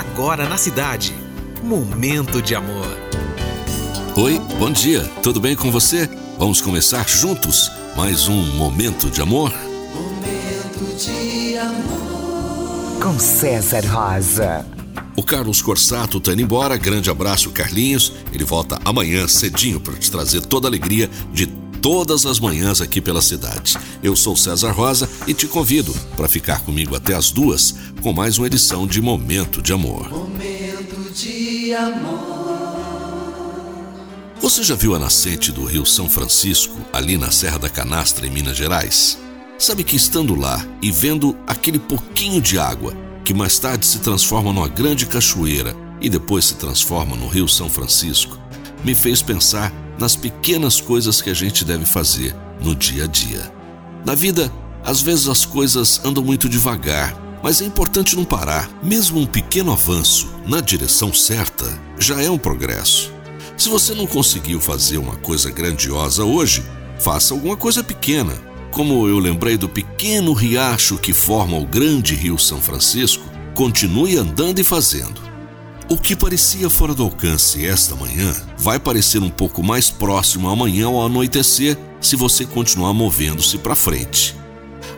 agora na cidade. Momento de amor. Oi, bom dia, tudo bem com você? Vamos começar juntos mais um Momento de Amor? Momento de amor. Com César Rosa. O Carlos Corsato tá indo embora. Grande abraço, Carlinhos. Ele volta amanhã cedinho para te trazer toda a alegria de todas as manhãs aqui pela cidade. Eu sou César Rosa e te convido para ficar comigo até as duas com mais uma edição de Momento de Amor. Momento de amor. Você já viu a nascente do Rio São Francisco, ali na Serra da Canastra, em Minas Gerais? Sabe que estando lá e vendo aquele pouquinho de água, que mais tarde se transforma numa grande cachoeira e depois se transforma no Rio São Francisco, me fez pensar nas pequenas coisas que a gente deve fazer no dia a dia. Na vida, às vezes as coisas andam muito devagar, mas é importante não parar. Mesmo um pequeno avanço na direção certa já é um progresso. Se você não conseguiu fazer uma coisa grandiosa hoje, faça alguma coisa pequena. Como eu lembrei do pequeno riacho que forma o grande rio São Francisco, continue andando e fazendo. O que parecia fora do alcance esta manhã vai parecer um pouco mais próximo amanhã ao anoitecer se você continuar movendo-se para frente.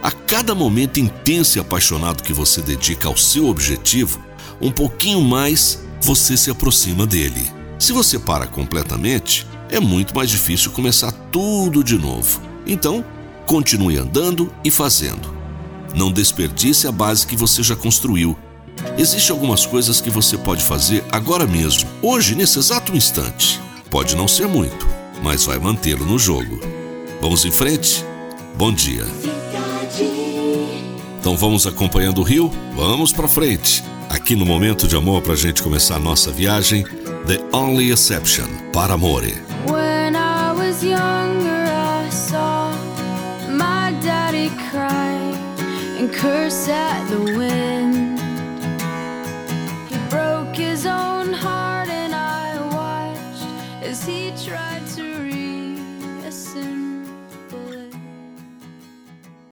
A cada momento intenso e apaixonado que você dedica ao seu objetivo, um pouquinho mais você se aproxima dele. Se você para completamente, é muito mais difícil começar tudo de novo. Então, continue andando e fazendo. Não desperdice a base que você já construiu Existem algumas coisas que você pode fazer agora mesmo, hoje, nesse exato instante. Pode não ser muito, mas vai mantê-lo no jogo. Vamos em frente? Bom dia. Então vamos acompanhando o rio? Vamos para frente. Aqui no Momento de Amor, para a gente começar a nossa viagem, The Only Exception, para Amore. When I was younger, I saw my daddy cry and curse at the wind.